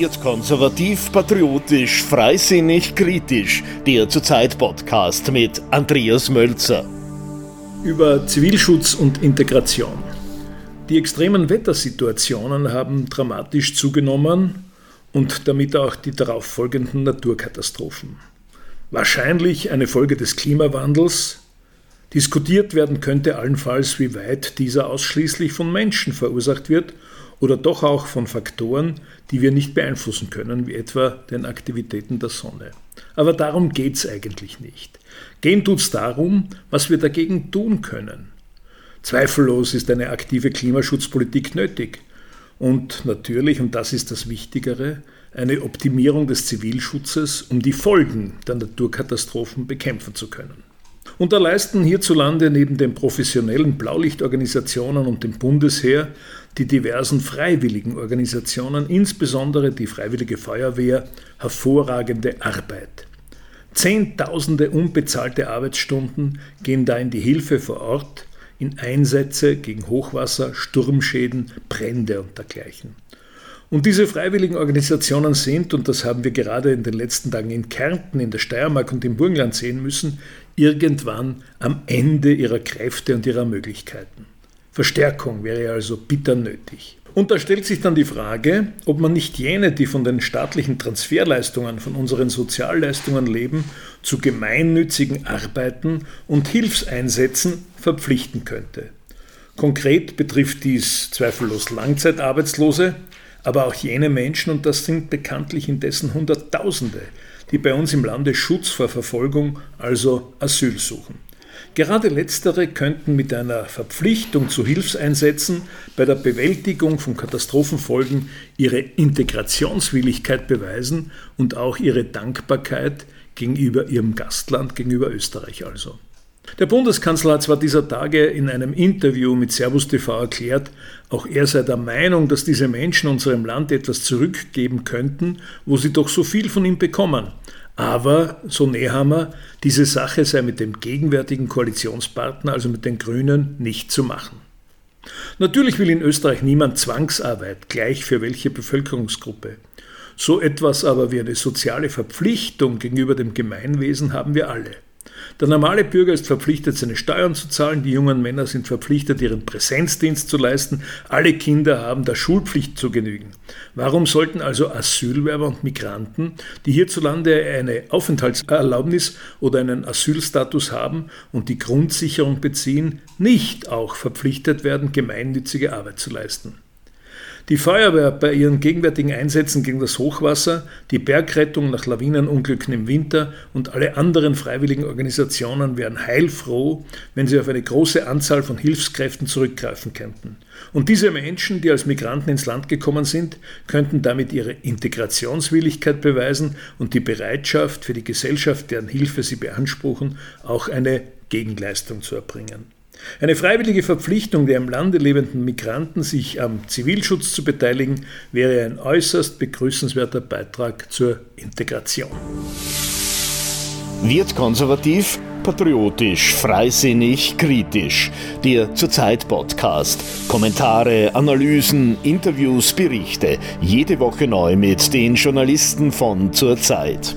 Wird konservativ, patriotisch, freisinnig, kritisch. Der Zurzeit Podcast mit Andreas Mölzer. Über Zivilschutz und Integration. Die extremen Wettersituationen haben dramatisch zugenommen und damit auch die darauffolgenden Naturkatastrophen. Wahrscheinlich eine Folge des Klimawandels. Diskutiert werden könnte allenfalls, wie weit dieser ausschließlich von Menschen verursacht wird oder doch auch von Faktoren, die wir nicht beeinflussen können, wie etwa den Aktivitäten der Sonne. Aber darum geht es eigentlich nicht. Gehen tut es darum, was wir dagegen tun können. Zweifellos ist eine aktive Klimaschutzpolitik nötig. Und natürlich, und das ist das Wichtigere, eine Optimierung des Zivilschutzes, um die Folgen der Naturkatastrophen bekämpfen zu können. Und da leisten hierzulande neben den professionellen Blaulichtorganisationen und dem Bundesheer die diversen freiwilligen Organisationen, insbesondere die Freiwillige Feuerwehr, hervorragende Arbeit. Zehntausende unbezahlte Arbeitsstunden gehen da in die Hilfe vor Ort, in Einsätze gegen Hochwasser, Sturmschäden, Brände und dergleichen. Und diese freiwilligen Organisationen sind, und das haben wir gerade in den letzten Tagen in Kärnten, in der Steiermark und im Burgenland sehen müssen, irgendwann am Ende ihrer Kräfte und ihrer Möglichkeiten. Verstärkung wäre also bitter nötig. Und da stellt sich dann die Frage, ob man nicht jene, die von den staatlichen Transferleistungen, von unseren Sozialleistungen leben, zu gemeinnützigen Arbeiten und Hilfseinsätzen verpflichten könnte. Konkret betrifft dies zweifellos Langzeitarbeitslose, aber auch jene Menschen, und das sind bekanntlich indessen Hunderttausende, die bei uns im Lande Schutz vor Verfolgung, also Asyl suchen. Gerade letztere könnten mit einer Verpflichtung zu Hilfseinsätzen bei der Bewältigung von Katastrophenfolgen ihre Integrationswilligkeit beweisen und auch ihre Dankbarkeit gegenüber ihrem Gastland, gegenüber Österreich also. Der Bundeskanzler hat zwar dieser Tage in einem Interview mit Servus TV erklärt, auch er sei der Meinung, dass diese Menschen unserem Land etwas zurückgeben könnten, wo sie doch so viel von ihm bekommen. Aber, so Nehammer, diese Sache sei mit dem gegenwärtigen Koalitionspartner, also mit den Grünen, nicht zu machen. Natürlich will in Österreich niemand Zwangsarbeit, gleich für welche Bevölkerungsgruppe. So etwas aber wie eine soziale Verpflichtung gegenüber dem Gemeinwesen haben wir alle. Der normale Bürger ist verpflichtet, seine Steuern zu zahlen, die jungen Männer sind verpflichtet, ihren Präsenzdienst zu leisten, alle Kinder haben der Schulpflicht zu genügen. Warum sollten also Asylwerber und Migranten, die hierzulande eine Aufenthaltserlaubnis oder einen Asylstatus haben und die Grundsicherung beziehen, nicht auch verpflichtet werden, gemeinnützige Arbeit zu leisten? Die Feuerwehr bei ihren gegenwärtigen Einsätzen gegen das Hochwasser, die Bergrettung nach Lawinenunglücken im Winter und alle anderen freiwilligen Organisationen wären heilfroh, wenn sie auf eine große Anzahl von Hilfskräften zurückgreifen könnten. Und diese Menschen, die als Migranten ins Land gekommen sind, könnten damit ihre Integrationswilligkeit beweisen und die Bereitschaft für die Gesellschaft, deren Hilfe sie beanspruchen, auch eine Gegenleistung zu erbringen. Eine freiwillige Verpflichtung der im Lande lebenden Migranten, sich am Zivilschutz zu beteiligen, wäre ein äußerst begrüßenswerter Beitrag zur Integration. Wird konservativ, patriotisch, freisinnig, kritisch. Der Zurzeit Podcast. Kommentare, Analysen, Interviews, Berichte. Jede Woche neu mit den Journalisten von Zurzeit.